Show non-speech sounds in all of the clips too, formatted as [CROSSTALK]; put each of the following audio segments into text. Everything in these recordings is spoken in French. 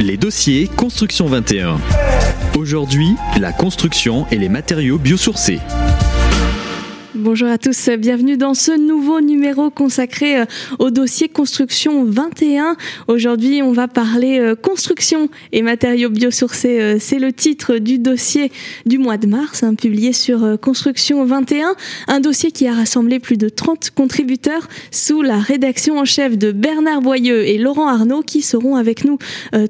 Les dossiers Construction 21. Aujourd'hui, la construction et les matériaux biosourcés. Bonjour à tous, bienvenue dans ce nouveau numéro consacré euh, au dossier Construction 21. Aujourd'hui, on va parler euh, construction et matériaux biosourcés. Euh, c'est le titre du dossier du mois de mars, hein, publié sur Construction 21. Un dossier qui a rassemblé plus de 30 contributeurs sous la rédaction en chef de Bernard Boyeux et Laurent Arnaud qui seront avec nous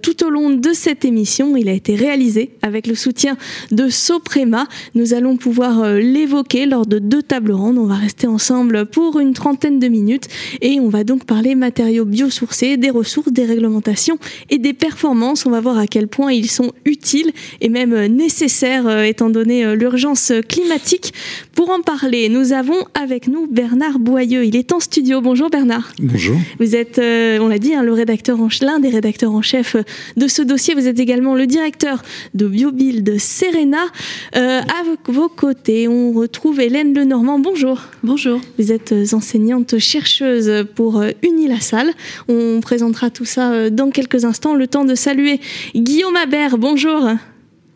tout au long de cette émission. Il a été réalisé avec le soutien de Soprema. Nous allons pouvoir l'évoquer lors de deux tables on va rester ensemble pour une trentaine de minutes et on va donc parler matériaux biosourcés, des ressources, des réglementations et des performances. On va voir à quel point ils sont utiles et même nécessaires euh, étant donné euh, l'urgence climatique. Pour en parler, nous avons avec nous Bernard Boyeux. Il est en studio. Bonjour Bernard. Bonjour. Vous êtes, euh, on l'a dit, hein, le rédacteur en, l'un des rédacteurs en chef de ce dossier. Vous êtes également le directeur de Biobuild Serena. à vos côtés, on retrouve Hélène Lenormand bonjour. Bonjour. Vous êtes euh, enseignante chercheuse pour euh, Unilassal. On présentera tout ça euh, dans quelques instants. Le temps de saluer Guillaume Habert. Bonjour.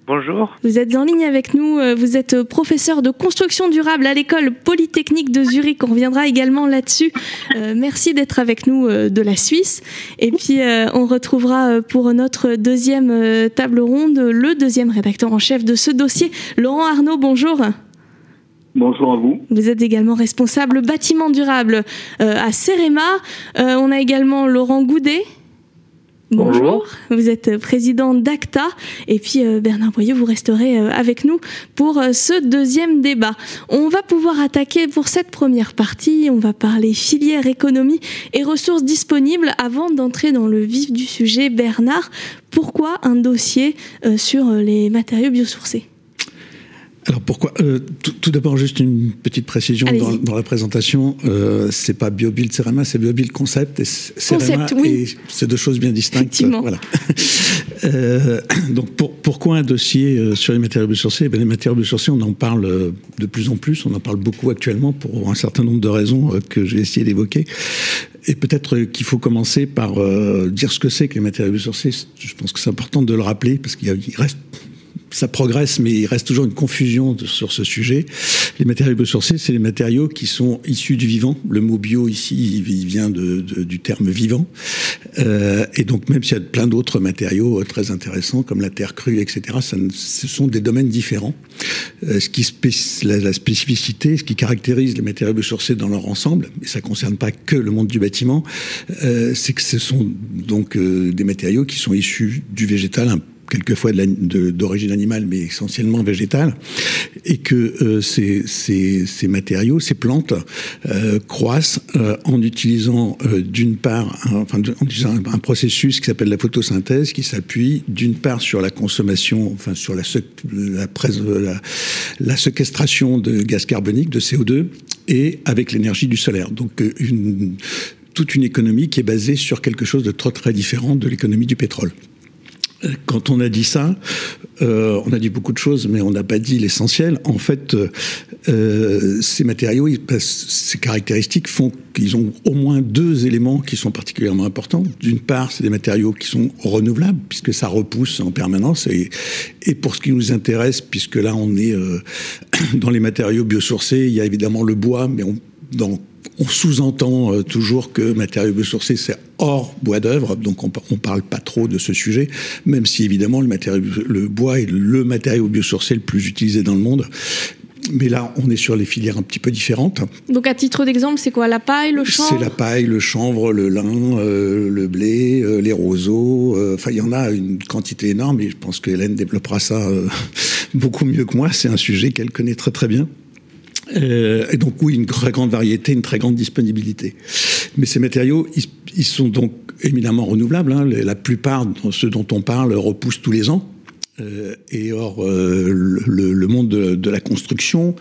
Bonjour. Vous êtes en ligne avec nous. Vous êtes professeur de construction durable à l'école polytechnique de Zurich. On reviendra également là-dessus. merci d'être avec nous de la Suisse. Et puis, on retrouvera pour notre deuxième table ronde le deuxième rédacteur en chef de ce dossier, Laurent Arnaud. Bonjour. Bonjour à vous. Vous êtes également responsable bâtiment durable euh, à Cerema. Euh, on a également Laurent Goudet. Bonjour. Vous êtes président d'ACTA. Et puis euh, Bernard Boyeux, vous resterez avec nous pour ce deuxième débat. On va pouvoir attaquer pour cette première partie. On va parler filière, économie et ressources disponibles. Avant d'entrer dans le vif du sujet, Bernard, pourquoi un dossier sur les matériaux biosourcés? Alors pourquoi euh, Tout, d'abord, juste une petite précision dans, la présentation. Euh, c'est pas BioBuild Cerema, c'est BioBuild Concept. Et Cerema, oui. c'est deux choses bien distinctes. Effectivement. Voilà. [LAUGHS] euh, donc pour, pourquoi un dossier euh, sur les matériaux biosourcés eh Les matériaux biosourcés, on en parle euh, de plus en plus. On en parle beaucoup actuellement pour un certain nombre de raisons que j'ai essayé d'évoquer. Et peut-être qu'il faut commencer par dire ce que c'est que les matériaux biosourcés. Je pense que c'est important de le rappeler parce qu'il reste ça progresse, mais il reste toujours une confusion sur ce sujet. Les matériaux biosourcés, c'est les matériaux qui sont issus du vivant. Le mot bio ici, il vient du terme vivant. Euh, et donc, même s'il y a plein d'autres matériaux euh, très intéressants, comme la terre crue, etc., ce sont des domaines différents. Euh, ce qui la, la, spécificité, ce qui caractérise les matériaux biosourcés dans leur ensemble, et ça ne concerne pas que le monde du bâtiment, euh, c'est que ce sont donc euh, des matériaux qui sont issus du végétal, quelquefois d'origine animale, mais essentiellement végétale, et que euh, ces, matériaux, ces plantes, euh, croissent euh, en utilisant d'une part, un, enfin, en utilisant un, processus qui s'appelle la photosynthèse, qui s'appuie d'une part sur la consommation, enfin sur la, la, la, séquestration de gaz carbonique, de CO2, et avec l'énergie du solaire. Donc une, toute une économie qui est basée sur quelque chose de très très différent de l'économie du pétrole. Quand on a dit ça, euh, on a dit beaucoup de choses, mais on n'a pas dit l'essentiel. En fait, euh, ces matériaux, ces caractéristiques font qu'ils ont au moins deux éléments qui sont particulièrement importants. D'une part, c'est des matériaux qui sont renouvelables, puisque ça repousse en permanence. Et, pour ce qui nous intéresse, puisque là, on est euh, [CLEARS THROAT] dans les matériaux biosourcés, il y a évidemment le bois, mais dans on sous-entend euh, toujours que matériaux biosourcés, c'est hors bois d'œuvre, donc on ne parle pas trop de ce sujet, même si évidemment le, matériau, le bois est le matériau biosourcé le plus utilisé dans le monde. Mais là, on est sur les filières un petit peu différentes. Donc, à titre d'exemple, c'est quoi La paille, le chanvre? C'est la paille, le chanvre, le lin, euh, le blé, euh, les roseaux. Enfin, il y en a une quantité énorme et je pense que Hélène développera ça [LAUGHS] beaucoup mieux que moi. C'est un sujet qu'elle connaît très très bien. Euh, et donc oui, une très grande variété, une très grande disponibilité. Mais ces matériaux, ils, ils sont donc éminemment renouvelables. Hein. La plupart de ceux dont on parle repoussent tous les ans. Euh, et or, euh, le, le, monde de, de, la construction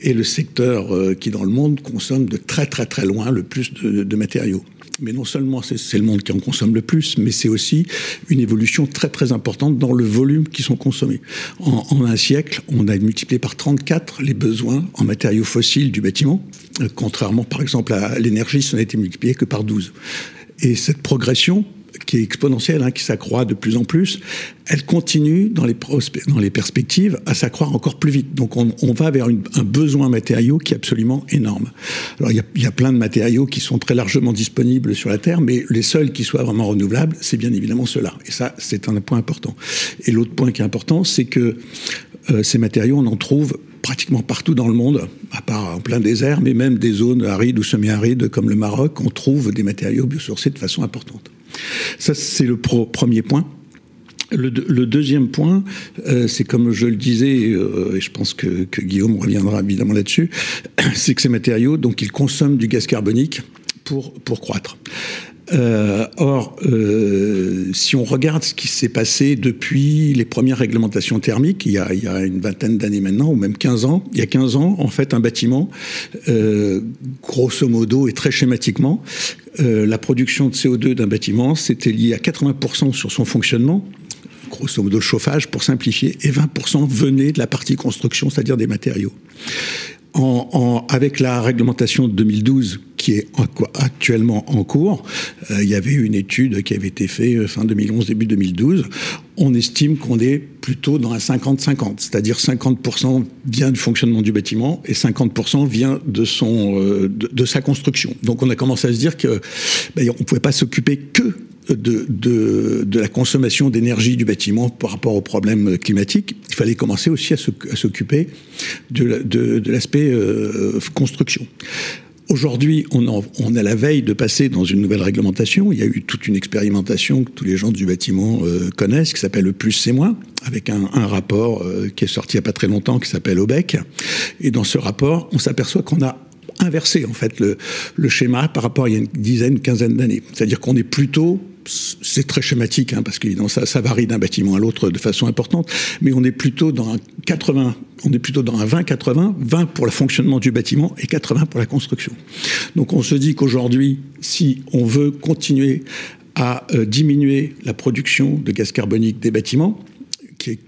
est le secteur euh, qui, dans le monde, consomme de très très très loin le plus de, de matériaux. Mais non seulement c'est le monde qui en consomme le plus, mais c'est aussi une évolution très très importante dans le volume qui sont consommés. En, un siècle, on a multiplié par 34 les besoins en matériaux fossiles du bâtiment, euh, contrairement par exemple à l'énergie, ça n'a été multiplié que par 12. Et cette progression, qui est exponentielle, hein, qui s'accroît de plus en plus, elle continue dans les, perspectives à s'accroître encore plus vite. Donc on, va vers un besoin matériaux qui est absolument énorme. Alors il y, a, il y, a, plein de matériaux qui sont très largement disponibles sur la Terre, mais les seuls qui soient vraiment renouvelables, c'est bien évidemment ceux-là. Et ça, c'est un point important. Et l'autre point qui est important, c'est que euh, ces matériaux, on en trouve pratiquement partout dans le monde, à part en plein désert, mais même des zones arides ou semi-arides comme le Maroc, on trouve des matériaux biosourcés de façon importante. Ça, c'est le premier point. Le, deuxième point, euh, c'est comme je le disais, euh, et je pense que, Guillaume reviendra évidemment là-dessus, [CLEARS THROAT] c'est que ces matériaux, donc, ils consomment du gaz carbonique pour, pour croître. Euh, or, si on regarde ce qui s'est passé depuis les premières réglementations thermiques, il y a, une vingtaine d'années maintenant, ou même 15 ans, il y a 15 ans, en fait, un bâtiment, grosso modo et très schématiquement, euh, la production de CO2 d'un bâtiment, c'était lié à 80% sur son fonctionnement, grosso modo chauffage pour simplifier, et 20% venait de la partie construction, c'est-à-dire des matériaux. En, en, avec la réglementation de 2012 qui est en, actuellement en cours, euh, il y avait une étude qui avait été faite fin 2011, début 2012. On estime qu'on est plutôt dans un 50-50, c'est-à-dire 50%, vient du fonctionnement du bâtiment et 50% vient de, son, euh, de, de, sa construction. Donc on a commencé à se dire que ben, on ne pouvait pas s'occuper que de, de, de, la consommation d'énergie du bâtiment par rapport aux problèmes climatiques, il fallait commencer aussi à s'occuper de, l'aspect euh, construction. Aujourd'hui, on, on est à la veille de passer dans une nouvelle réglementation. Il y a eu toute une expérimentation que tous les gens du bâtiment euh, connaissent, qui s'appelle le plus c'est moins, avec un, un rapport euh, qui est sorti il n'y a pas très longtemps, qui s'appelle OBEC. Et dans ce rapport, on s'aperçoit qu'on a inversé en fait le, schéma par rapport à il y a une dizaine, quinzaine d'années. C'est-à-dire qu'on est plutôt c'est très schématique, hein, parce que ça, ça varie d'un bâtiment à l'autre de façon importante, mais on est plutôt dans un 80, on est plutôt dans un 20-80, 20 pour le fonctionnement du bâtiment et 80 pour la construction. Donc on se dit qu'aujourd'hui, si on veut continuer à euh, diminuer la production de gaz carbonique des bâtiments,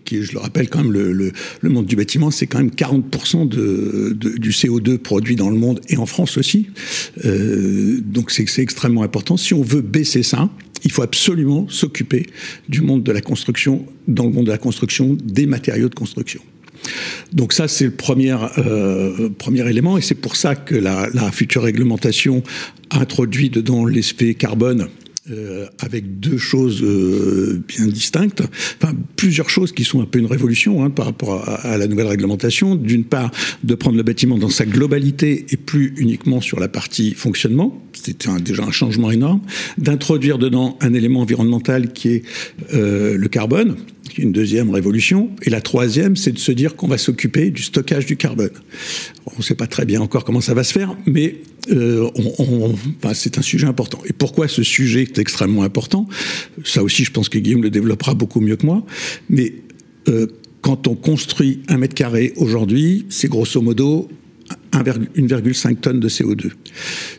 qui je le rappelle quand même, le, monde du bâtiment, c'est quand même 40% de, de, du CO2 produit dans le monde et en France aussi. Euh, donc c'est extrêmement important. Si on veut baisser ça, il faut absolument s'occuper du monde de la construction, dans le monde de la construction, des matériaux de construction. Donc ça, c'est le premier, euh, premier élément, et c'est pour ça que la, la future réglementation introduit dedans l'aspect carbone euh, avec deux choses euh, bien distinctes, enfin plusieurs choses qui sont un peu une révolution hein, par rapport à, la nouvelle réglementation. D'une part, de prendre le bâtiment dans sa globalité et plus uniquement sur la partie fonctionnement, c'était déjà un changement énorme. D'introduire dedans un élément environnemental qui est euh, le carbone, une deuxième révolution. Et la troisième, c'est de se dire qu'on va s'occuper du stockage du carbone. On ne sait pas très bien encore comment ça va se faire, mais euh, c'est un sujet important. Et pourquoi ce sujet est extrêmement important? Ça aussi, je pense que Guillaume le développera beaucoup mieux que moi. Mais euh, quand on construit un mètre carré aujourd'hui, c'est grosso modo 1,5 tonnes de CO2.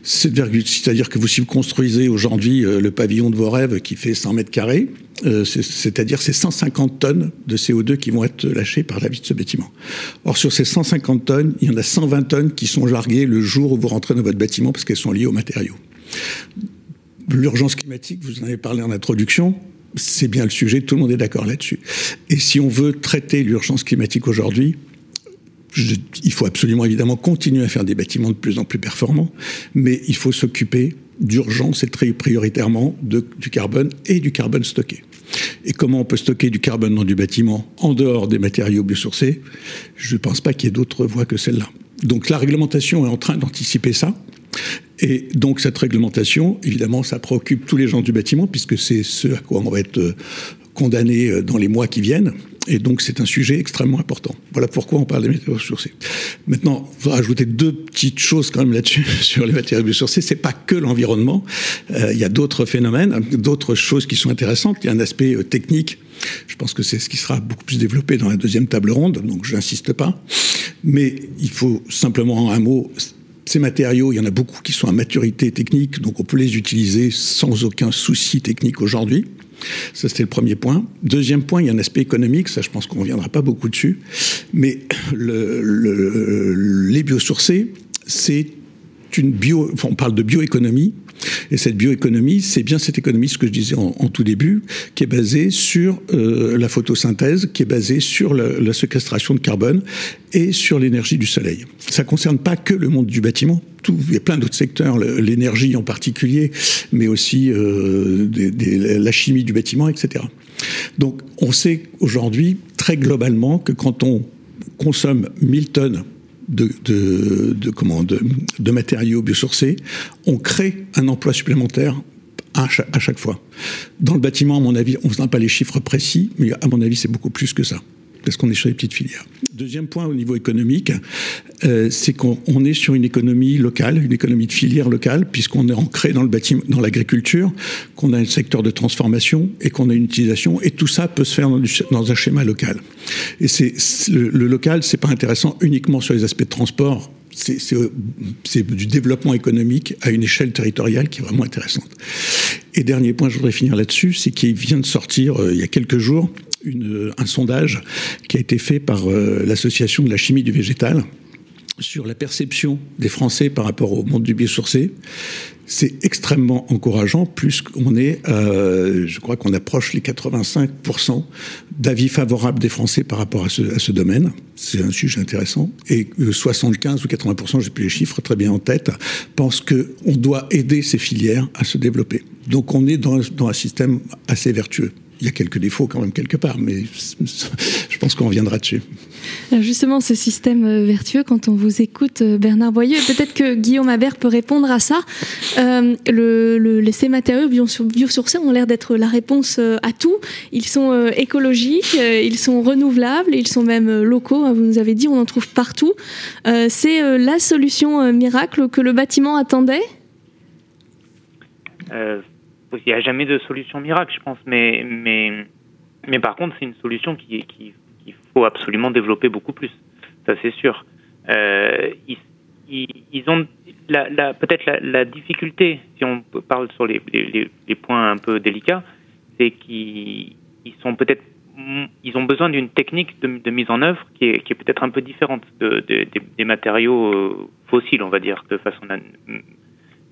C'est-à-dire que vous, si vous construisez aujourd'hui euh, le pavillon de vos rêves qui fait 100 mètres carrés, euh, c'est-à-dire c'est 150 tonnes de CO2 qui vont être lâchées par la vie de ce bâtiment. Or, sur ces 150 tonnes, il y en a 120 tonnes qui sont larguées le jour où vous rentrez dans votre bâtiment parce qu'elles sont liées aux matériaux. L'urgence climatique, vous en avez parlé en introduction, c'est bien le sujet, tout le monde est d'accord là-dessus. Et si on veut traiter l'urgence climatique aujourd'hui, il faut absolument évidemment continuer à faire des bâtiments de plus en plus performants, mais il faut s'occuper d'urgence et très prioritairement du carbone et du carbone stocké. Et comment on peut stocker du carbone dans du bâtiment en dehors des matériaux biosourcés? Je ne pense pas qu'il y ait d'autres voies que celle-là. Donc la réglementation est en train d'anticiper ça. Et donc cette réglementation, évidemment, ça préoccupe tous les gens du bâtiment, puisque c'est ce à quoi on va être euh, condamné euh, dans les mois qui viennent. Et donc, c'est un sujet extrêmement important. Voilà pourquoi on parle des matériaux biosourcés. Maintenant, il faut rajouter deux petites choses quand même là-dessus, [LAUGHS] sur les matériaux biosourcés. C'est pas que l'environnement. Euh, il y a d'autres phénomènes, d'autres choses qui sont intéressantes. Il y a un aspect euh, technique. Je pense que c'est ce qui sera beaucoup plus développé dans la deuxième table ronde, donc je n'insiste pas. Mais il faut simplement un mot ces matériaux, il y en a beaucoup qui sont à maturité technique, donc on peut les utiliser sans aucun souci technique aujourd'hui. Ça, c'était le premier point. Deuxième point, il y a un aspect économique, ça, je pense qu'on ne reviendra pas beaucoup dessus. Mais [CLEARS THROAT] le, le, les biosourcés, c'est une bio. On parle de bioéconomie, Et cette bioéconomie, c'est bien cette économie, ce que je disais en, tout début, qui est basée sur euh, la photosynthèse, qui est basée sur la, la séquestration de carbone et sur l'énergie du soleil. Ça ne concerne pas que le monde du bâtiment. Il y a plein d'autres secteurs, l'énergie en particulier, mais aussi euh, la chimie du bâtiment, etc. Donc on sait aujourd'hui très globalement que quand on consomme 1000 tonnes de, comment, matériaux biosourcés, on crée un emploi supplémentaire à chaque, fois. Dans le bâtiment, à mon avis, on n'a pas les chiffres précis, mais à mon avis, c'est beaucoup plus que ça parce qu'on est sur les petites filières. Deuxième point au niveau économique, euh, c'est qu'on est sur une économie locale, une économie de filière locale, puisqu'on est ancré dans le bâtiment, dans l'agriculture, qu'on a un secteur de transformation et qu'on a une utilisation, et tout ça peut se faire dans, un schéma local. Et c'est le, le local, c'est pas intéressant uniquement sur les aspects de transport c'est du développement économique à une échelle territoriale qui est vraiment intéressante. Et dernier point, je voudrais finir là-dessus, c'est qu'il vient de sortir euh, il y a quelques jours une, un sondage qui a été fait par euh, l'association de la chimie du végétal sur la perception des Français par rapport au monde du biosourcé. C'est extrêmement encourageant, plus qu'on est, euh, je crois qu'on approche les 85% d'avis favorables des Français par rapport à ce, domaine. C'est un sujet intéressant. Et 75 ou 80%, j'ai plus les chiffres très bien en tête, pensent qu'on doit aider ces filières à se développer. Donc on est dans un système assez vertueux il y a quelques défauts quand même quelque part, mais je pense qu'on reviendra dessus. Justement, ce système euh, vertueux, quand on vous écoute, euh, Bernard Boyeux, peut-être que Guillaume Habert peut répondre à ça. Euh, le, le, ces matériaux biosourcés ont l'air d'être la réponse euh, à tout. Ils sont écologiques, ils sont renouvelables, ils sont même locaux. Hein, vous nous avez dit, on en trouve partout. Euh, C'est la solution miracle que le bâtiment attendait? Il n'y a jamais de solution miracle, je pense, mais, mais, mais par contre, c'est une solution qu'il qui, qui faut absolument développer beaucoup plus. Ça, c'est sûr. Euh, ils, ils, ont la, la, peut-être la, difficulté, si on parle sur les, les, points un peu délicats, c'est qu'ils sont peut-être ils ont besoin d'une technique de, mise en œuvre qui est, qui est peut-être un peu différente de, de, des matériaux fossiles, on va dire, de façon,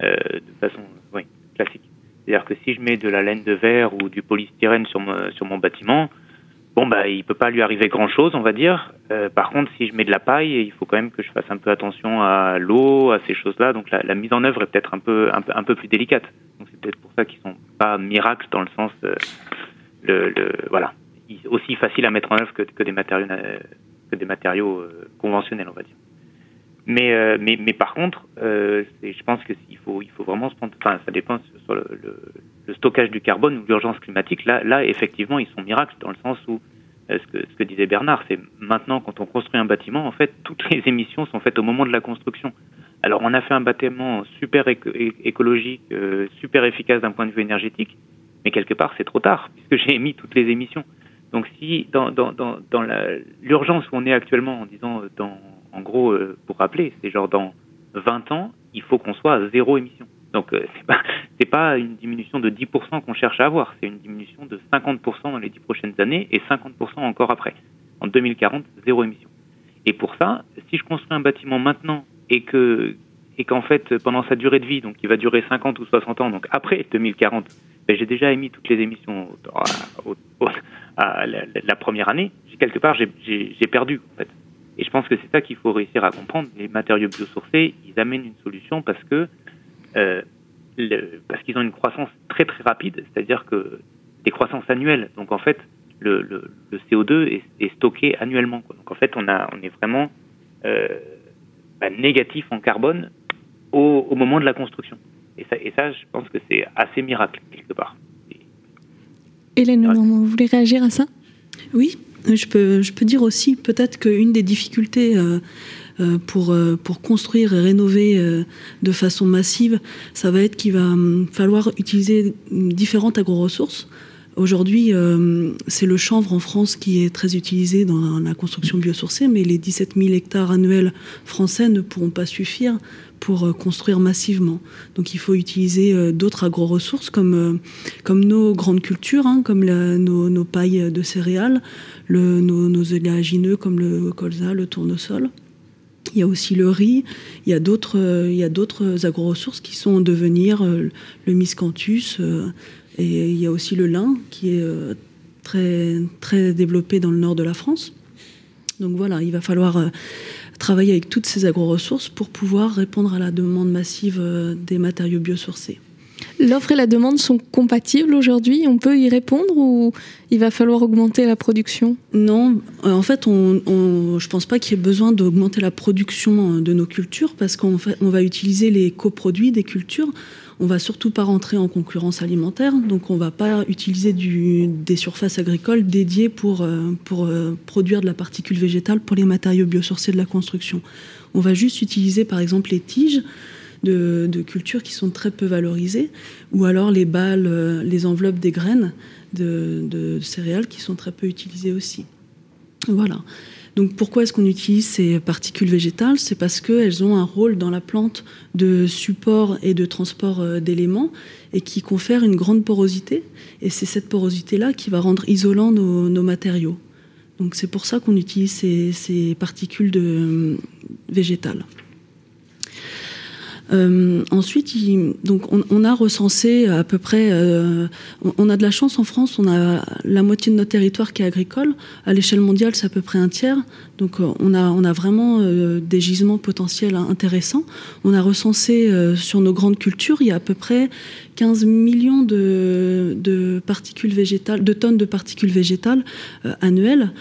euh, façon oui, classique. C'est-à-dire que si je mets de la laine de verre ou du polystyrène sur mon, sur mon bâtiment, bon bah il peut pas lui arriver grand-chose, on va dire. Euh, par contre, si je mets de la paille, il faut quand même que je fasse un peu attention à l'eau, à ces choses-là. Donc la, mise en œuvre est peut-être un peu, un peu plus délicate. Donc c'est peut-être pour ça qu'ils sont pas miracles dans le sens euh, le, le, voilà aussi facile à mettre en œuvre que, que des matériaux que des matériaux euh, conventionnels, on va dire. Mais, euh, mais, mais par contre, euh, je pense qu'il faut, il faut vraiment se prendre. Enfin, ça dépend sur le, le, le stockage du carbone ou l'urgence climatique. Là, là, effectivement, ils sont miracles dans le sens où euh, ce, que, ce que disait Bernard, c'est maintenant quand on construit un bâtiment, en fait, toutes les [LAUGHS] émissions sont faites au moment de la construction. Alors, on a fait un bâtiment super écologique, euh, super efficace d'un point de vue énergétique, mais quelque part, c'est trop tard puisque [LAUGHS] j'ai émis toutes les émissions. Donc, si dans, dans, dans, dans l'urgence où on est actuellement, en disant dans en gros, euh, pour rappeler, c'est genre dans 20 ans, il faut qu'on soit à zéro émission. Donc euh, [LAUGHS] c'est pas une diminution de 10% qu'on cherche à avoir, c'est une diminution de 50% dans les 10 prochaines années et 50% encore après. En 2040, zéro émission. Et pour ça, si je construis un bâtiment maintenant et que et qu'en fait pendant sa durée de vie, donc il va durer 50 ou 60 ans, donc après 2040, ben, j'ai déjà émis toutes les émissions à, la, la, première année, quelque part j'ai perdu en fait. Et je pense que c'est ça qu'il faut réussir à comprendre. Les matériaux biosourcés, ils amènent une solution parce que euh, le, parce qu'ils ont une croissance très très rapide, c'est-à-dire que des croissances annuelles. Donc en fait, le, le, le CO2 est, est, stocké annuellement. Quoi. Donc en fait, on a on est vraiment euh, bah, négatif en carbone au, au, moment de la construction. Et ça, et ça, je pense que c'est assez miracle quelque part. Hélène, vous voulez réagir à ça? Oui, je peux, dire aussi peut-être qu'une des difficultés euh, euh, pour, euh, pour construire et rénover de façon massive, ça va être qu'il va hum, falloir utiliser différentes agro-ressources. Aujourd'hui, c'est le chanvre en France qui est très utilisé dans la construction biosourcée, mais les 17 000 hectares annuels français ne pourront pas suffire pour euh, construire massivement. Donc il faut utiliser euh, d'autres agro-ressources comme, euh, comme nos grandes cultures, hein, comme nos, pailles de céréales, le, nos, nos oléagineux comme le colza, le tournesol. Il y a aussi le riz, il y a d'autres, il y a d'autres agro-ressources qui sont en devenir, le miscanthus, et il y a aussi le lin qui est très, très développé dans le nord de la France. Donc voilà, il va falloir travailler avec toutes ces agro-ressources pour pouvoir répondre à la demande massive des matériaux biosourcés. L'offre et la demande sont compatibles aujourd'hui? On peut y répondre ou il va falloir augmenter la production? Non, euh, en fait, on, je ne pense pas qu'il y ait besoin d'augmenter la production euh, de nos cultures parce qu'on on va utiliser les coproduits des cultures. On va surtout pas rentrer en concurrence alimentaire, donc on va pas utiliser des surfaces agricoles dédiées pour, euh, pour produire de la particule végétale pour les matériaux biosourcés de la construction. On va juste utiliser par exemple les tiges de, cultures qui sont très peu valorisées, ou alors les balles, euh, les enveloppes des graines de, céréales qui sont très peu utilisées aussi. Voilà. Donc pourquoi est-ce qu'on utilise ces particules végétales? C'est parce qu'elles ont un rôle dans la plante de support et de transport euh, d'éléments et qui confèrent une grande porosité. Et c'est cette porosité-là qui va rendre isolants nos, matériaux. Donc c'est pour ça qu'on utilise ces, particules de, végétales. Euh, ensuite, donc on, a recensé à peu près, euh, on, a de la chance en France, on a la moitié de notre territoire qui est agricole. À l'échelle mondiale, c'est à peu près un tiers. Donc euh, on a, on a vraiment des gisements potentiels intéressants. On a recensé sur nos grandes cultures, il y a à peu près 15 millions de, de particules végétales, de tonnes de particules végétales annuelles.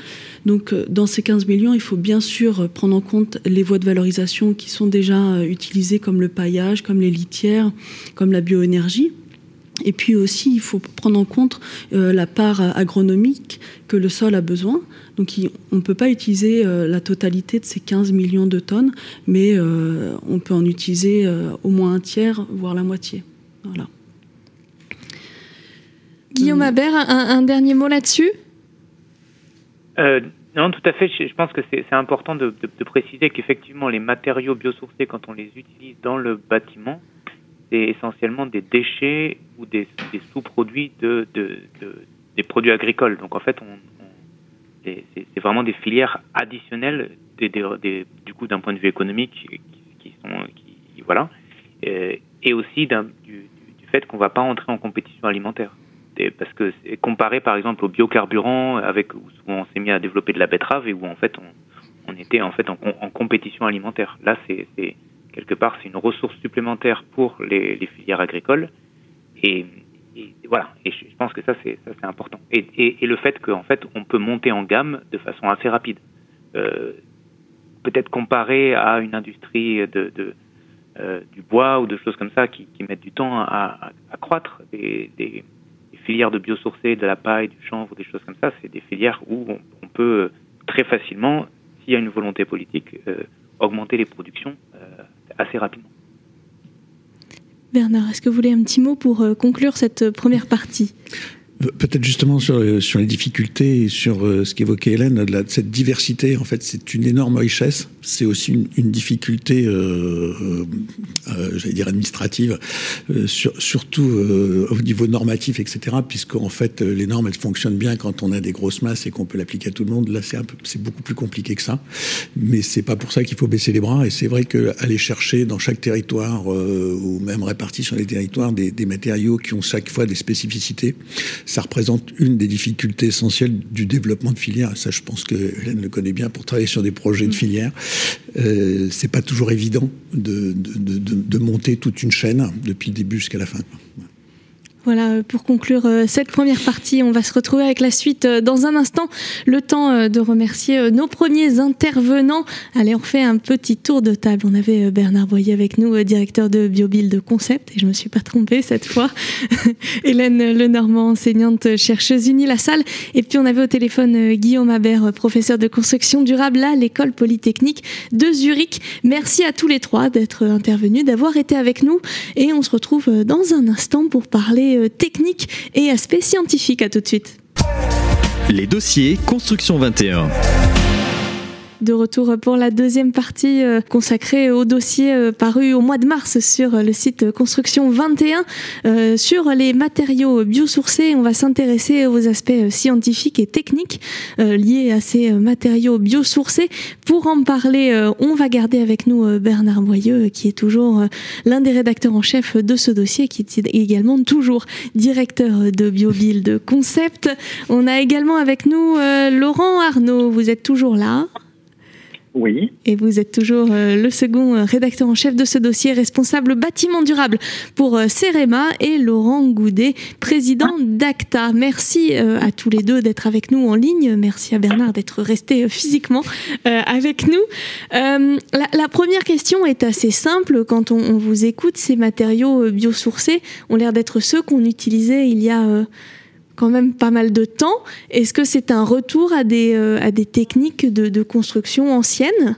Donc euh, dans ces 15 millions, il faut bien sûr prendre en compte les voies de valorisation qui sont déjà euh, utilisées comme le paillage, comme les litières, comme la bioénergie. Et puis aussi, il faut prendre en compte euh, la part agronomique que le sol a besoin. Donc on ne peut pas utiliser la totalité de ces 15 millions de tonnes, mais on peut en utiliser au moins un tiers, voire la moitié. Voilà. Guillaume Habert, un dernier mot là-dessus? Euh, non, tout à fait. Je, pense que c'est important de, préciser qu'effectivement, les matériaux biosourcés, quand on les utilise dans le bâtiment, c'est essentiellement des déchets ou des, sous-produits de, des produits agricoles. Donc en fait, c'est vraiment des filières additionnelles, du coup, d'un point de vue économique, qui, voilà, et, et aussi du fait qu'on ne va pas entrer en compétition alimentaire parce que comparé par exemple au biocarburant avec où on s'est mis à développer de la betterave et où en fait on, était en fait en, compétition alimentaire. Là, c'est quelque part c'est une ressource supplémentaire pour les, filières agricoles et, voilà. Et je, pense que ça c'est important. Et, le fait qu'en fait on peut monter en gamme de façon assez rapide. Euh, Peut-être comparé à une industrie de, euh, du bois ou de choses comme ça qui, mettent du temps à, croître, des filières de biosourcés, de la paille, du chanvre, des choses comme ça, c'est des filières où on, peut euh, très facilement, s'il y a une volonté politique, euh, augmenter les productions euh, assez rapidement. Bernard, est-ce que vous voulez un petit mot pour conclure cette première partie? Peut-être justement sur, sur les difficultés et sur euh, ce qu'évoquait Hélène, cette diversité, en fait, c'est une énorme richesse. C'est aussi une, difficulté, euh, euh, j'allais dire administrative, euh, sur, surtout euh, au niveau normatif, etc. Puisqu'en fait, les normes, elles fonctionnent bien quand on a des grosses masses et qu'on peut l'appliquer à tout le monde. Là, c'est beaucoup plus compliqué que ça. Mais c'est pas pour ça qu'il faut baisser les bras. Et c'est vrai qu'aller chercher dans chaque territoire ou même répartis sur les territoires des matériaux qui ont chaque fois des spécificités ça représente une des difficultés essentielles du développement de filières. Ça, je pense que Hélène le connaît bien pour travailler sur des projets de mm. filières. Euh, c'est pas toujours évident de, de, de, de, monter toute une chaîne depuis le début jusqu'à la fin. Voilà, euh, pour conclure euh, cette première partie, on va se retrouver avec la suite euh, dans un instant. Le temps de remercier nos premiers intervenants. Allez, on fait un petit tour de table. On avait Bernard Boyer avec nous, directeur de Biobuild Concept, et je me suis pas trompée cette fois. [LAUGHS] Hélène Lenormand, enseignante chercheuse unie la salle. Et puis on avait au téléphone Guillaume Habert, professeur de construction durable à l'école polytechnique de Zurich. Merci à tous les trois d'être intervenus, d'avoir été avec nous. Et on se retrouve dans un instant pour parler euh, techniques et aspects scientifiques. À tout de suite. Les dossiers Construction 21. De retour pour la deuxième partie euh, consacrée au dossier euh, paru au mois de mars sur le site Construction 21 euh, sur les matériaux biosourcés. On va s'intéresser aux aspects scientifiques et techniques liés à ces matériaux biosourcés. Pour en parler, on va garder avec nous Bernard Boyeux, qui est toujours l'un des rédacteurs en chef de ce dossier, qui est également toujours directeur de BioBuild Concept. On a également avec nous Laurent Arnaud. Vous êtes toujours là oui. Et vous êtes toujours euh, le second euh, rédacteur en chef de ce dossier, responsable bâtiment durable pour euh, Cerema et Laurent Goudet, président d'ACTA. Merci à tous les deux d'être avec nous en ligne. Merci à Bernard d'être resté physiquement avec nous. La, première question est assez simple. Quand on, on vous écoute, ces matériaux biosourcés ont l'air d'être ceux qu'on utilisait il y a quand même pas mal de temps. Est-ce que c'est un retour à des, euh, à des techniques de, construction anciennes?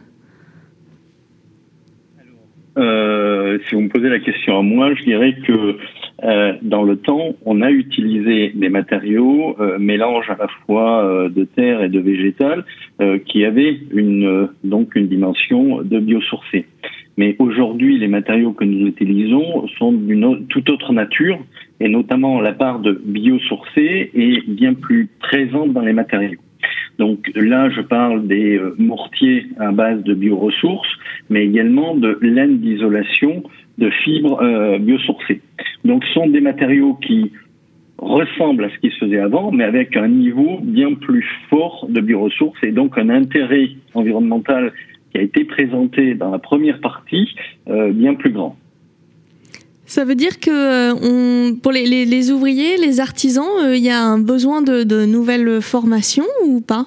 Euh, si vous me posez la question à moi, je dirais que euh, dans le temps, on a utilisé des matériaux mélange à la fois de terre et de végétal qui avaient une donc une dimension de biosourcé. Mais aujourd'hui, les matériaux que nous utilisons sont d'une toute autre nature et notamment la part de biosourcés est bien plus présente dans les matériaux. Donc là, je parle des euh, mortiers à base de bioressources, mais également de laine d'isolation de fibres euh, biosourcées. Donc ce sont des matériaux qui ressemblent à ce qui se faisait avant, mais avec un niveau bien plus fort de bioressources et donc un intérêt environnemental qui a été présenté dans la première partie euh, bien plus grand. Ça veut dire que euh, pour les, ouvriers, les artisans, euh, il y a un besoin de, nouvelles formations ou pas?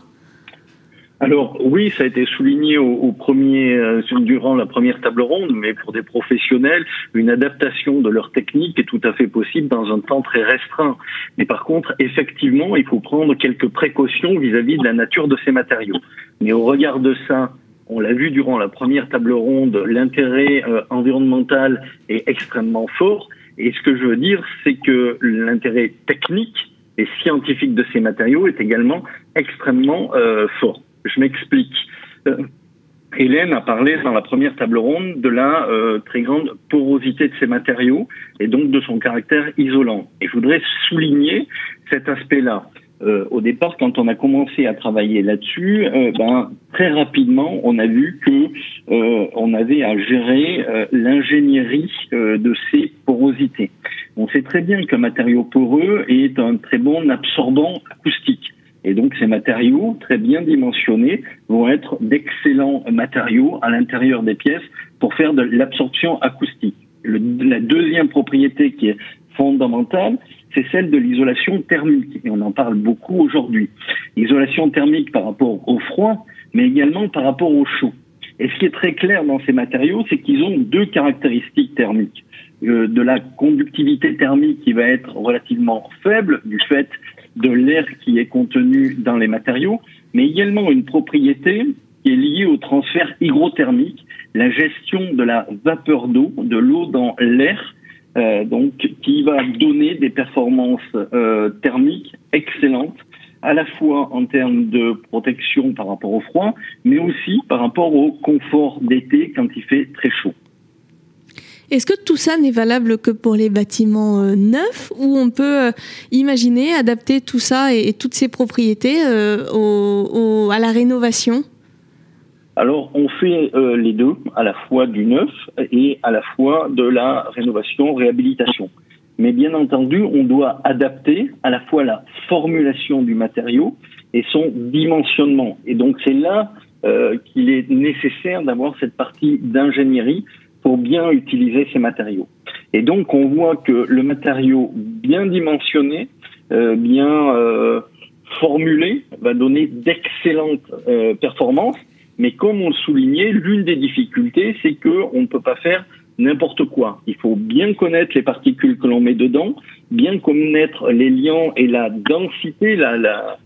Alors oui, ça a été souligné au, premier, euh, durant la première table ronde, mais pour des professionnels, une adaptation de leur technique est tout à fait possible dans un temps très restreint. Mais par contre, effectivement, il faut prendre quelques précautions vis à -vis de la nature de ces matériaux. Mais au regard de ça, on l'a vu durant la première table ronde, l'intérêt euh, environnemental est extrêmement fort. Et ce que je veux dire, c'est que l'intérêt technique et scientifique de ces matériaux est également extrêmement euh, fort. Je m'explique. Euh, Hélène a parlé dans la première table ronde de la très grande porosité de ces matériaux et donc de son caractère isolant. Et je voudrais souligner cet aspect-là. Euh, au départ, quand on a commencé à travailler là-dessus, euh, ben, très rapidement, on a vu que euh, on avait à gérer l'ingénierie de ces porosités. On sait très bien qu'un matériau poreux est un très bon absorbant acoustique. Et donc ces matériaux, très bien dimensionnés, vont être d'excellents matériaux à l'intérieur des pièces pour faire de l'absorption acoustique. la deuxième propriété qui est fondamentale, c'est celle de l'isolation thermique. Et on en parle beaucoup aujourd'hui. L'isolation thermique par rapport au froid, mais également par rapport au chaud. Et ce qui est très clair dans ces matériaux, c'est qu'ils ont deux caractéristiques thermiques. Euh, de la conductivité thermique qui va être relativement faible du fait de l'air qui est contenu dans les matériaux, mais également une propriété qui est liée au transfert hygrothermique, la gestion de la vapeur d'eau, de l'eau dans l'air, euh, donc qui va donner des performances euh, thermiques excellentes à la fois en termes de protection par rapport au froid, mais aussi par rapport au confort d'été quand il fait très chaud. Est-ce que tout ça n'est valable que pour les bâtiments euh, neufs ou on peut imaginer adapter tout ça et, toutes ces propriétés à la rénovation? Alors, on fait euh, les deux, à la fois du neuf et à la fois de la rénovation, réhabilitation. Mais bien entendu, on doit adapter à la fois la formulation du matériau et son dimensionnement. Et donc, c'est là euh, qu'il est nécessaire d'avoir cette partie d'ingénierie pour bien utiliser ces matériaux. Et donc, on voit que le matériau bien dimensionné, euh, bien formulé, va donner d'excellentes performances mais comme on le soulignait, l'une des difficultés, c'est qu'on ne peut pas faire n'importe quoi. Il faut bien connaître les particules que l'on met dedans, bien connaître les liants et la densité, la,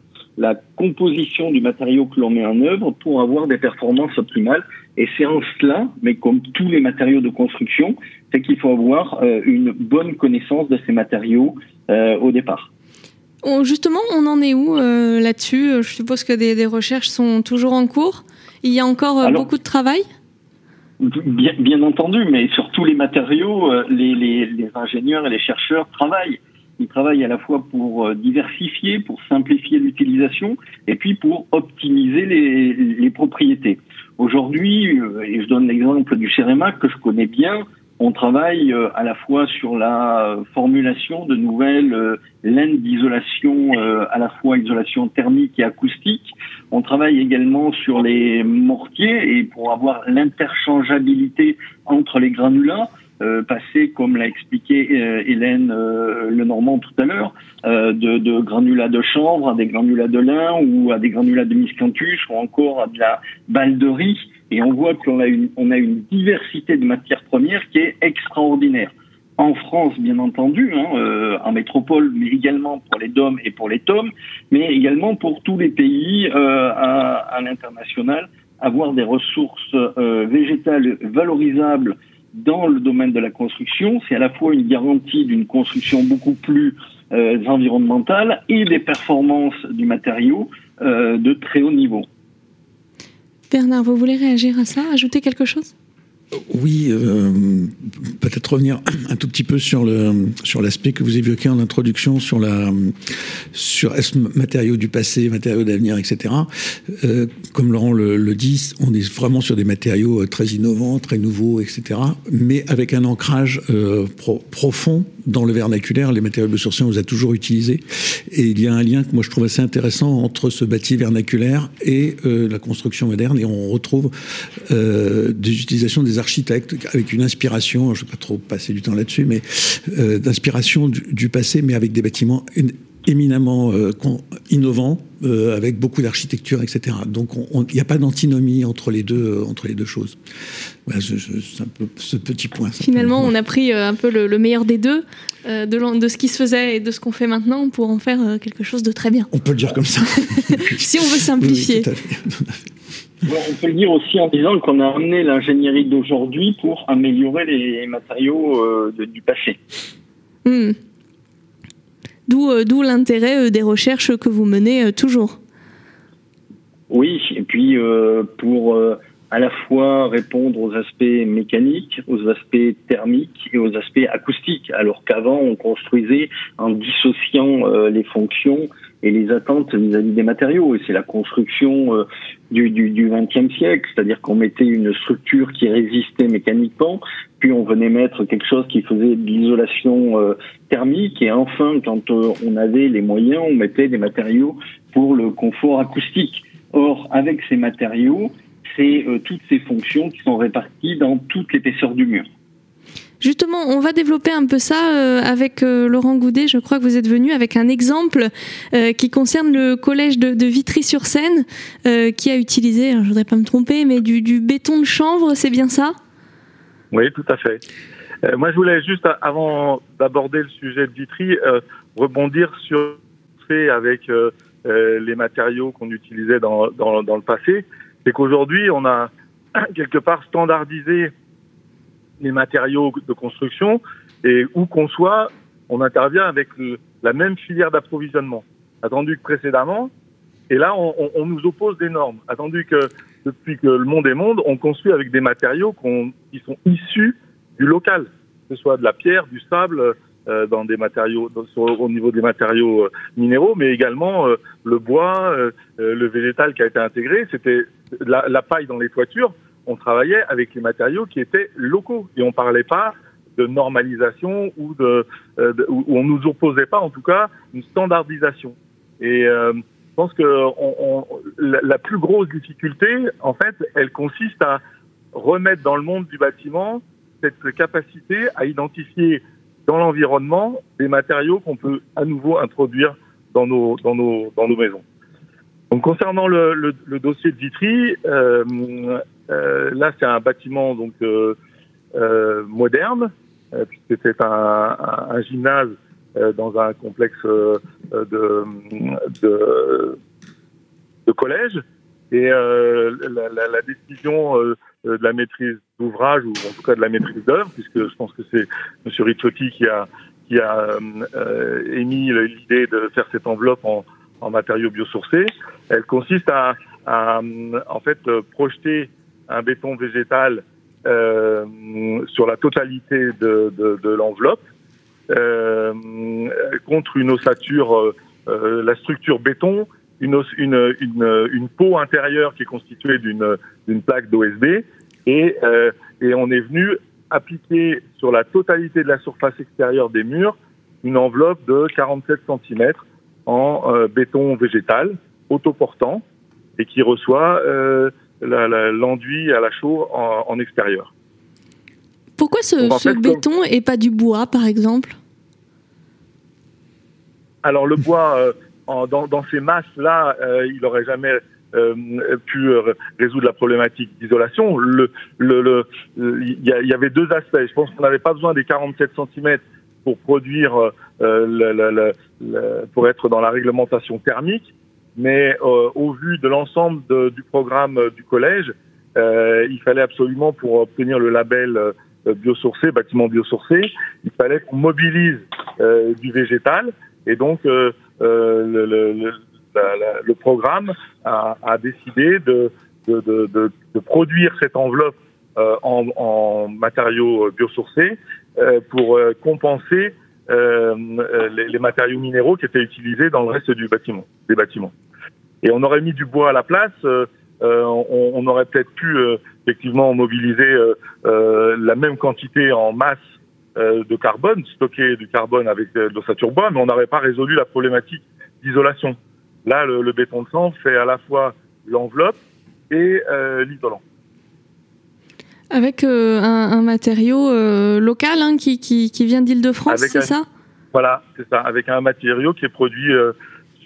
composition du matériau que l'on met en œuvre pour avoir des performances optimales. Et c'est en cela, mais comme tous les matériaux de construction, c'est qu'il faut avoir euh, une bonne connaissance de ces matériaux euh, au départ. Justement, on en est où euh, là-dessus? Je suppose que des, recherches sont toujours en cours. Il y a encore beaucoup de travail? Bien, bien, entendu, mais sur tous les matériaux, les, les, les ingénieurs et les chercheurs travaillent. Ils travaillent à la fois pour diversifier, pour simplifier l'utilisation, et puis pour optimiser les, les propriétés. Aujourd'hui, et je donne l'exemple du Cérémac que je connais bien, on travaille euh, à la fois sur la formulation de nouvelles euh, laines d'isolation, euh, à la fois isolation thermique et acoustique. On travaille également sur les mortiers et pour avoir l'interchangeabilité entre les granulats. passer, comme l'a expliqué Hélène Lenormand tout à l'heure, de, de, granulats de chanvre à des granulats de lin ou à des granulats de miscanthus ou encore à de la balle de riz. Et on voit qu'on a une, on a une diversité de matières premières qui est extraordinaire. En France, bien entendu, hein, euh, en métropole, mais également pour les DOM et pour les TOM, mais également pour tous les pays euh, à, à l'international, avoir des ressources euh, végétales valorisables dans le domaine de la construction, c'est à la fois une garantie d'une construction beaucoup plus euh, environnementale et des performances du matériau euh, de très haut niveau. Bernard, vous voulez réagir à ça Ajouter quelque chose? Oui, euh, peut-être revenir [CLEARS THROAT] un tout petit peu sur le sur l'aspect que vous évoquez en introduction sur la sur est-ce matériaux du passé, matériaux d'avenir, etc. Euh, comme Laurent le, dit, on est vraiment sur des matériaux euh, très innovants, très nouveaux, etc. Mais avec un ancrage pro, profond dans le vernaculaire. Les matériaux biosourcés, on les a toujours utilisés, et il y a un lien que moi je trouve assez intéressant entre ce bâti vernaculaire et euh, la construction moderne, et on retrouve euh, des utilisations des architectes avec une inspiration, je ne vais pas trop passer du temps là-dessus, mais euh, d'inspiration du, du, passé, mais avec des bâtiments éminemment euh, innovants, euh, avec beaucoup d'architecture, etc. Donc il n'y a pas d'antinomie entre les deux euh, entre les deux choses. Voilà, c'est un peu ce petit point. Finalement, on a pris un peu le, le meilleur des deux, de, de, ce qui se faisait et de ce qu'on fait maintenant, pour en faire quelque chose de très bien. On peut le dire comme ça. [LAUGHS] si on veut simplifier. [LAUGHS] Oui, tout à fait, tout à fait. On peut le dire aussi en disant qu'on a amené l'ingénierie d'aujourd'hui pour améliorer les matériaux euh, de, du passé. Mmh. D'où, euh, d'où l'intérêt euh, des recherches que vous menez euh, toujours. Oui, et puis pour à la fois répondre aux aspects mécaniques, aux aspects thermiques et aux aspects acoustiques, alors qu'avant on construisait en dissociant les fonctions et les attentes vis-à-vis des matériaux. C'est la construction euh, du, du, du 20e siècle, c'est-à-dire qu'on mettait une structure qui résistait mécaniquement, puis on venait mettre quelque chose qui faisait de l'isolation euh, thermique, et enfin, quand euh, on avait les moyens, on mettait des matériaux pour le confort acoustique. Or, avec ces matériaux, c'est toutes ces fonctions qui sont réparties dans toute l'épaisseur du mur. Justement, on va développer un peu ça euh, avec euh, Laurent Goudet. Je crois que vous êtes venu avec un exemple euh, qui concerne le collège de, Vitry-sur-Seine, qui a utilisé, je voudrais pas me tromper, mais du, béton de chanvre, c'est bien ça? Oui, tout à fait. moi, je voulais juste, avant d'aborder le sujet de Vitry, rebondir sur avec les matériaux qu'on utilisait dans, dans, dans le passé c'est qu'aujourd'hui, on a [CLEARS THROAT] quelque part standardisé les matériaux de construction et où qu'on soit, on intervient avec le, la même filière d'approvisionnement. Attendu que précédemment, et là, on, on, nous oppose des normes. Attendu que depuis que le monde est monde, on construit avec des matériaux qui sont issus du local, que ce soit de la pierre, du sable, euh, dans des matériaux, dans, au niveau des matériaux euh, minéraux, mais également euh, le bois, euh, euh, le végétal qui a été intégré. C'était la, la, paille dans les toitures. On travaillait avec les matériaux qui étaient locaux et on parlait pas de normalisation ou de, où on nous opposait pas, en tout cas, une standardisation. Et je pense que la, plus grosse difficulté, en fait, elle consiste à remettre dans le monde du bâtiment cette capacité à identifier dans l'environnement des matériaux qu'on peut à nouveau introduire dans nos, dans nos, dans nos maisons. Donc concernant le, dossier de Vitry, euh, euh, là c'est un bâtiment donc euh, euh moderne, euh, puisque c'est un, un, un, gymnase euh, dans un complexe de, de, de collège. Et la, la, la, décision de la maîtrise d'ouvrage ou en tout cas de la maîtrise d'œuvre, puisque je pense que c'est M. Ricciotti qui a qui a euh, émis l'idée de faire cette enveloppe en, en matériaux biosourcés. Elle consiste à, à en fait projeter un béton végétal sur la totalité de, de, de l'enveloppe contre une ossature, la structure béton, une, une, une, une, peau intérieure qui est constituée d'une plaque d'OSB et, et on est venu appliquer sur la totalité de la surface extérieure des murs une enveloppe de 47 cm en euh, béton végétal autoportant et qui reçoit euh, l'enduit à la chaux en, extérieur. Pourquoi ce, béton et pas du bois, par exemple? Alors le bois, euh, dans, ces masses-là, il n'aurait jamais pu résoudre la problématique d'isolation. Il le, le, y, y, avait deux aspects. Je pense qu'on n'avait pas besoin des 47 cm pour produire, euh, le, pour être dans la réglementation thermique. Mais euh, au vu de l'ensemble du programme du collège, euh, il fallait absolument, pour obtenir le label biosourcé, bâtiment biosourcé, il fallait qu'on mobilise du végétal. Et donc, le, programme a, décidé de, produire cette enveloppe en, matériaux biosourcés euh, pour euh, compenser euh, les, les, matériaux minéraux qui étaient utilisés dans le reste du bâtiment, des bâtiments. Et on aurait mis du bois à la place. On, on, aurait peut-être pu effectivement mobiliser la même quantité en masse de carbone, stocker du carbone avec de l'ossature bois, mais on n'aurait pas résolu la problématique d'isolation. Là, le, le, béton de sang fait à la fois l'enveloppe et l'isolant. Avec euh, un, matériau euh, local hein, qui, qui, qui, vient d'Île-de-France, c'est ça? Voilà, c'est ça. Avec un matériau qui est produit euh,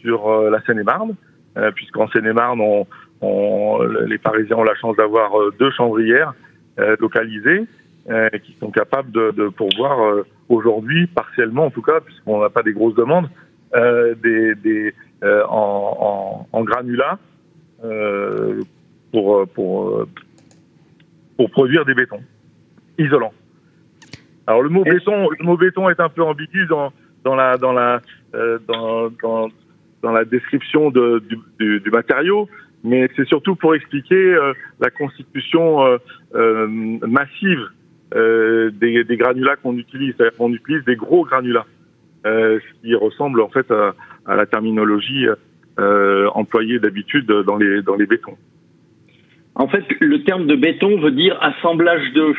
sur la Seine-et-Marne, puisqu'en Seine-et-Marne, on, on, les Parisiens ont la chance d'avoir deux chambrières localisées qui sont capables de, de pourvoir aujourd'hui, partiellement en tout cas, puisqu'on n'a pas des grosses demandes, des, des en, en, en, granulat pour, pour pour produire des bétons isolants. Alors le mot béton, le mot béton est un peu ambigu dans dans la dans la euh, dans, dans, dans la description de, du, du, matériau, mais c'est surtout pour expliquer euh, la constitution euh, euh massive des, des, granulats qu'on utilise. C'est-à-dire qu'on utilise des gros granulats, ce qui ressemble en fait à, à la terminologie employée d'habitude dans les dans les bétons. En fait, le terme de béton veut dire assemblage de.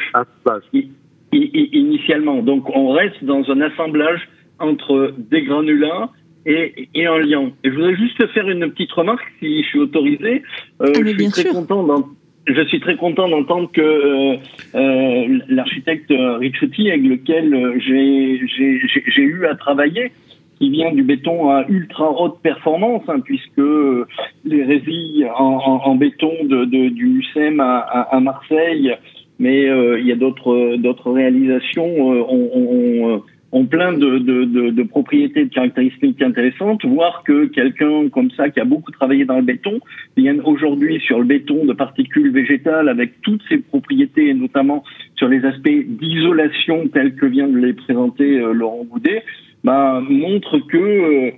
Initialement. Donc, on reste dans un assemblage entre des granulats et, et liant. Et je voudrais juste faire une petite remarque, si je suis autorisé. Euh, ah, je, suis très content je suis très content d'entendre que euh, euh, l'architecte Ricciotti, avec lequel euh, j'ai eu à travailler, qui vient du béton à ultra haute performance, hein, puisque euh, les résilles en, en, béton de, de, du UCM à, à, Marseille, mais euh, il y a d'autres d'autres réalisations, euh, ont, ont, plein de, de, de, propriétés, de caractéristiques intéressantes. Voir que quelqu'un comme ça, qui a beaucoup travaillé dans le béton, vienne aujourd'hui sur le béton de particules végétales avec toutes ses propriétés, et notamment sur les aspects d'isolation tels que vient de les présenter Laurent Boudet, bah, montre que euh,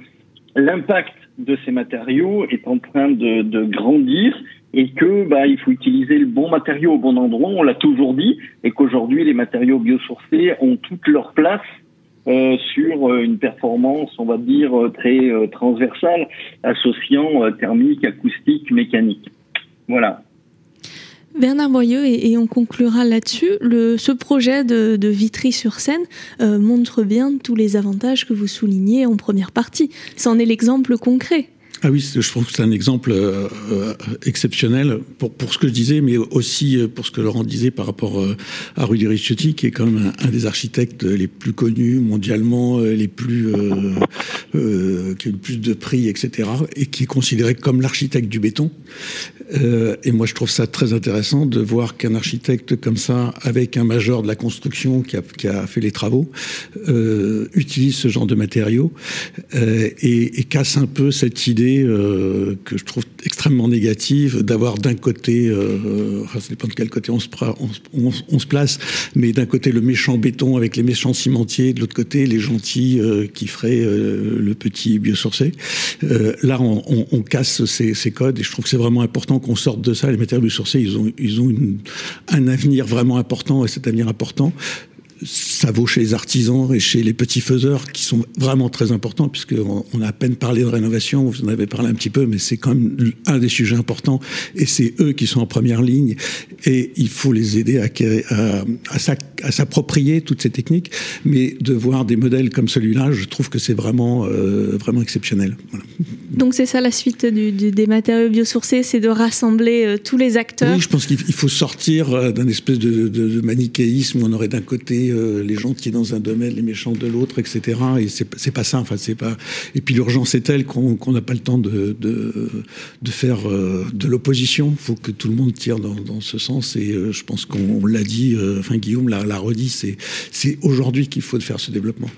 l'impact de ces matériaux est en train de, de grandir et que bah, il faut utiliser le bon matériau au bon endroit, on l'a toujours dit, et qu'aujourd'hui les matériaux biosourcés ont toute leur place euh, sur euh, une performance, on va dire, très transversale, associant thermique, acoustique, mécanique. Voilà. Bernard Boyeux, et, on conclura là-dessus, ce projet de, Vitry-sur-Seine euh, montre bien tous les avantages que vous soulignez en première partie. C'en est l'exemple concret. Ah oui, je trouve que c'est un exemple euh, euh, exceptionnel pour, pour ce que je disais, mais aussi euh, pour ce que Laurent disait par rapport à Rudy Ricciotti, qui est quand même un, des architectes les plus connus mondialement, les plus euh, qui a eu le plus de prix, etc., et qui est considéré comme l'architecte du béton. Euh, et moi, je trouve ça très intéressant de voir qu'un architecte comme ça, avec un major de la construction qui a, qui a fait les travaux, euh, utilise ce genre de matériaux et, et, casse un peu cette idée euh, que je trouve extrêmement négative d'avoir d'un côté, euh, ça dépend de quel côté on se, on, on, se place, mais d'un côté le méchant béton avec les méchants cimentiers, de l'autre côté les gentils euh, qui feraient le, petit biosourcé. Euh, là, on, on, on casse ces, ces, codes et je trouve que c'est vraiment important qu'on sorte de ça. Les matériaux biosourcés, ils ont, ils ont un avenir vraiment important et cet avenir important ça vaut chez les artisans et chez les petits faiseurs qui sont vraiment très importants puisqu'on on a à peine parlé de rénovation, vous en avez parlé un petit peu, mais c'est quand même un des sujets importants et c'est eux qui sont en première ligne et il faut les aider à, à, à s'approprier toutes ces techniques, mais de voir des modèles comme celui-là, je trouve que c'est vraiment, euh, vraiment exceptionnel. Voilà. Donc c'est ça la suite du, du, des matériaux biosourcés, c'est de rassembler euh, tous les acteurs. Oui, je pense qu'il faut sortir euh, d'un espèce de, de, de, manichéisme où on aurait d'un côté euh, les gentils dans un domaine, les méchants de l'autre, etc. Et c'est pas ça. Enfin, c'est pas. Et puis l'urgence est telle qu'on n'a pas le temps de, faire euh, de l'opposition. Il faut que tout le monde tire dans, ce sens. Et euh, je pense qu'on l'a dit. enfin, Guillaume l'a redit. C'est aujourd'hui qu'il faut faire ce développement.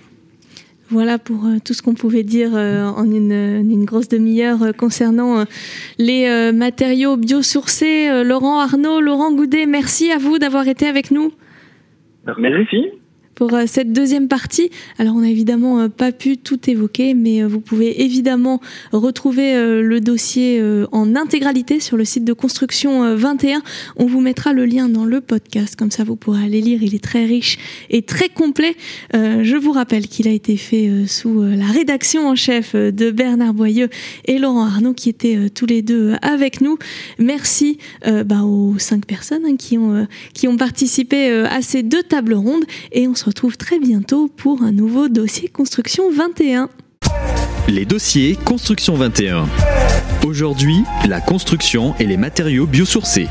Voilà pour euh, tout ce qu'on pouvait dire euh, en une, grosse demi-heure euh, concernant les matériaux biosourcés. Laurent Arnaud, Laurent Goudet, merci à vous d'avoir été avec nous. Merci pour euh, cette deuxième partie. Alors on n'a évidemment euh, pas pu tout évoquer, mais euh, vous pouvez évidemment retrouver le dossier en intégralité sur le site de Construction 21. On vous mettra le lien dans le podcast, comme ça vous pourrez aller lire. Il est très riche et très complet. Je vous rappelle qu'il a été fait sous la rédaction en chef de Bernard Boyeux et Laurent Arnaud, qui étaient tous les deux avec nous. Merci bah, aux cinq personnes hein, qui ont qui ont participé à ces deux tables rondes et on se retrouve très bientôt pour un nouveau dossier Construction 21. Les dossiers Construction 21. Aujourd'hui, la construction et les matériaux biosourcés.